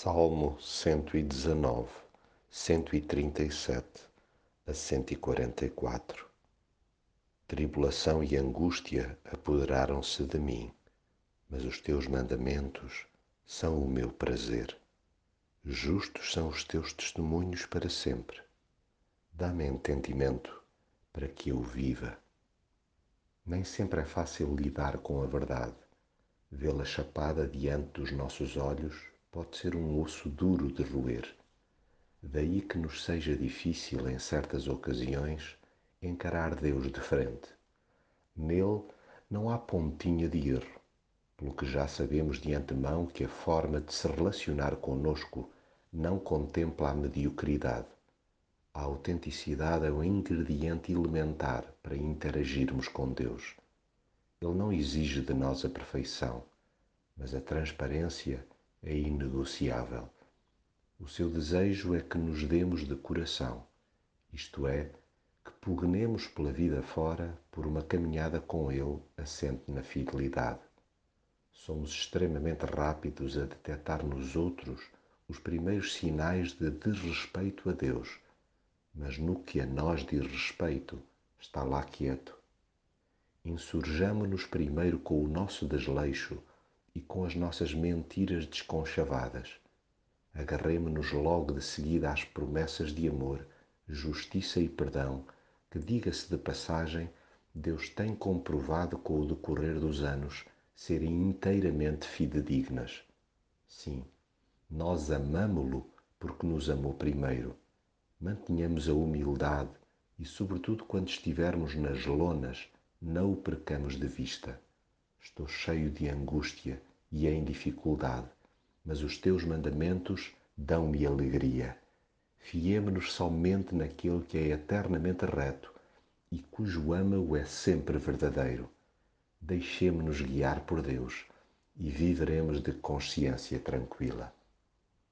Salmo 119, 137 a 144 Tribulação e angústia apoderaram-se de mim, mas os teus mandamentos são o meu prazer. Justos são os teus testemunhos para sempre. Dá-me entendimento para que eu viva. Nem sempre é fácil lidar com a verdade, vê-la chapada diante dos nossos olhos pode ser um osso duro de roer. Daí que nos seja difícil, em certas ocasiões, encarar Deus de frente. Nele não há pontinha de erro, pelo que já sabemos de antemão que a forma de se relacionar conosco não contempla a mediocridade. A autenticidade é o ingrediente elementar para interagirmos com Deus. Ele não exige de nós a perfeição, mas a transparência é inegociável. O seu desejo é que nos demos de coração, isto é, que pugnemos pela vida fora por uma caminhada com Ele assente na fidelidade. Somos extremamente rápidos a detectar nos outros os primeiros sinais de desrespeito a Deus, mas no que a nós diz respeito, está lá quieto. Insurjamo-nos primeiro com o nosso desleixo e com as nossas mentiras desconchavadas. Agarremo-nos logo de seguida às promessas de amor, justiça e perdão, que, diga-se de passagem, Deus tem comprovado com o decorrer dos anos serem inteiramente fidedignas. Sim, nós amamo-lo porque nos amou primeiro. Mantenhamos a humildade e, sobretudo quando estivermos nas lonas, não o percamos de vista. Estou cheio de angústia e em dificuldade, mas os teus mandamentos dão-me alegria. Fiemo-nos somente naquele que é eternamente reto e cujo âmago é sempre verdadeiro. Deixemo-nos guiar por Deus e viveremos de consciência tranquila.